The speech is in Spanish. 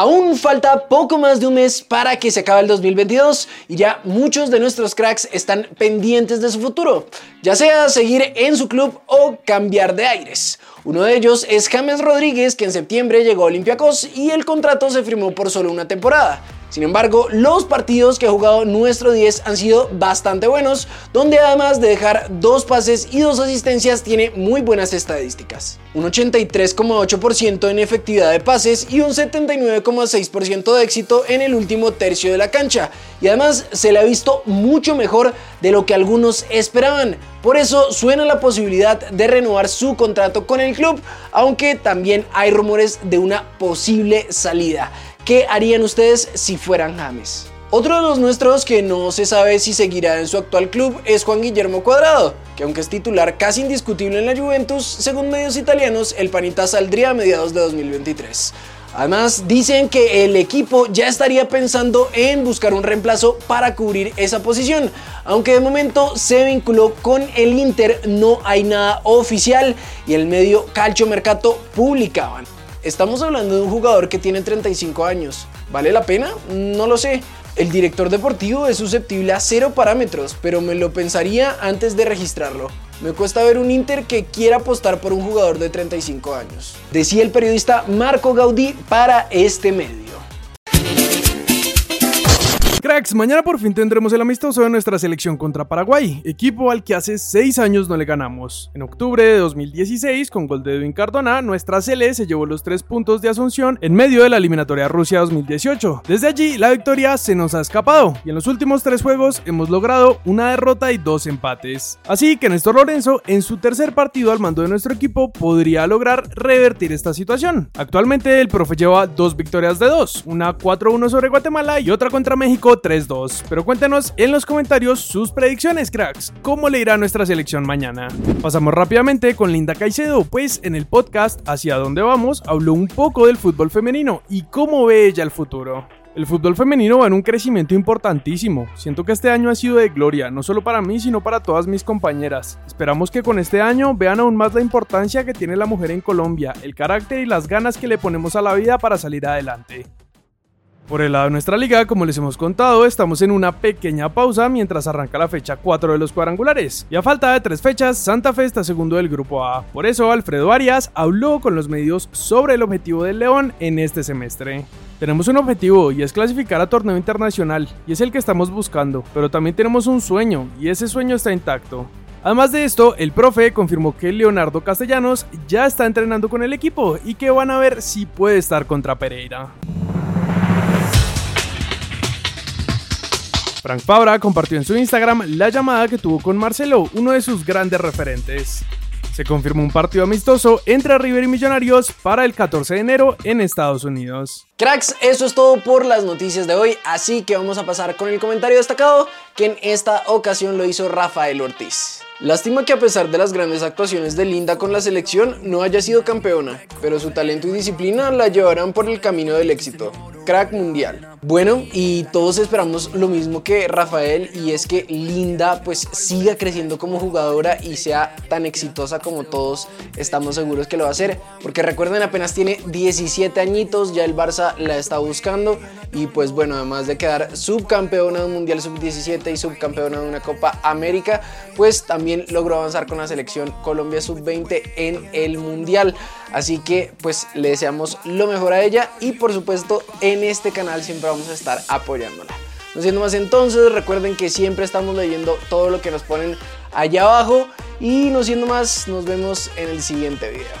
Aún falta poco más de un mes para que se acabe el 2022 y ya muchos de nuestros cracks están pendientes de su futuro, ya sea seguir en su club o cambiar de aires. Uno de ellos es James Rodríguez, que en septiembre llegó a Olympiacos y el contrato se firmó por solo una temporada. Sin embargo, los partidos que ha jugado nuestro 10 han sido bastante buenos, donde además de dejar dos pases y dos asistencias tiene muy buenas estadísticas. Un 83,8% en efectividad de pases y un 79,6% de éxito en el último tercio de la cancha. Y además se le ha visto mucho mejor de lo que algunos esperaban. Por eso suena la posibilidad de renovar su contrato con el club, aunque también hay rumores de una posible salida. ¿Qué harían ustedes si fueran James? Otro de los nuestros que no se sabe si seguirá en su actual club es Juan Guillermo Cuadrado, que aunque es titular casi indiscutible en la Juventus, según medios italianos, el panita saldría a mediados de 2023. Además, dicen que el equipo ya estaría pensando en buscar un reemplazo para cubrir esa posición, aunque de momento se vinculó con el Inter, no hay nada oficial y el medio Calcio Mercato publicaban. Estamos hablando de un jugador que tiene 35 años. ¿Vale la pena? No lo sé. El director deportivo es susceptible a cero parámetros, pero me lo pensaría antes de registrarlo. Me cuesta ver un Inter que quiera apostar por un jugador de 35 años. Decía el periodista Marco Gaudí para este medio. Mañana por fin tendremos el amistoso de nuestra selección contra Paraguay, equipo al que hace 6 años no le ganamos. En octubre de 2016, con gol de Edwin Cardona, nuestra Cele se llevó los 3 puntos de Asunción en medio de la eliminatoria Rusia 2018. Desde allí, la victoria se nos ha escapado y en los últimos 3 juegos hemos logrado una derrota y 2 empates. Así que Néstor Lorenzo, en su tercer partido al mando de nuestro equipo, podría lograr revertir esta situación. Actualmente el profe lleva 2 victorias de 2, una 4-1 sobre Guatemala y otra contra México 3-2. Pero cuéntenos en los comentarios sus predicciones, cracks. ¿Cómo le irá a nuestra selección mañana? Pasamos rápidamente con Linda Caicedo, pues en el podcast Hacia dónde vamos habló un poco del fútbol femenino y cómo ve ella el futuro. El fútbol femenino va en un crecimiento importantísimo. Siento que este año ha sido de gloria, no solo para mí, sino para todas mis compañeras. Esperamos que con este año vean aún más la importancia que tiene la mujer en Colombia, el carácter y las ganas que le ponemos a la vida para salir adelante. Por el lado de nuestra liga, como les hemos contado, estamos en una pequeña pausa mientras arranca la fecha 4 de los cuadrangulares. Y a falta de tres fechas, Santa Fe está segundo del grupo A. Por eso, Alfredo Arias habló con los medios sobre el objetivo del León en este semestre. Tenemos un objetivo y es clasificar a torneo internacional, y es el que estamos buscando, pero también tenemos un sueño, y ese sueño está intacto. Además de esto, el profe confirmó que Leonardo Castellanos ya está entrenando con el equipo y que van a ver si puede estar contra Pereira. Frank Fabra compartió en su Instagram la llamada que tuvo con Marcelo, uno de sus grandes referentes. Se confirmó un partido amistoso entre River y Millonarios para el 14 de enero en Estados Unidos. Cracks, eso es todo por las noticias de hoy, así que vamos a pasar con el comentario destacado que en esta ocasión lo hizo Rafael Ortiz. Lástima que a pesar de las grandes actuaciones de Linda con la selección no haya sido campeona, pero su talento y disciplina la llevarán por el camino del éxito. Crack mundial. Bueno, y todos esperamos lo mismo que Rafael y es que Linda pues siga creciendo como jugadora y sea tan exitosa como todos estamos seguros que lo va a hacer, porque recuerden apenas tiene 17 añitos, ya el Barça la está buscando y pues bueno, además de quedar subcampeona de un Mundial Sub-17 y subcampeona de una Copa América, pues también logró avanzar con la selección Colombia Sub-20 en el Mundial. Así que pues le deseamos lo mejor a ella y por supuesto en este canal siempre vamos a estar apoyándola. No siendo más entonces, recuerden que siempre estamos leyendo todo lo que nos ponen allá abajo y no siendo más, nos vemos en el siguiente video.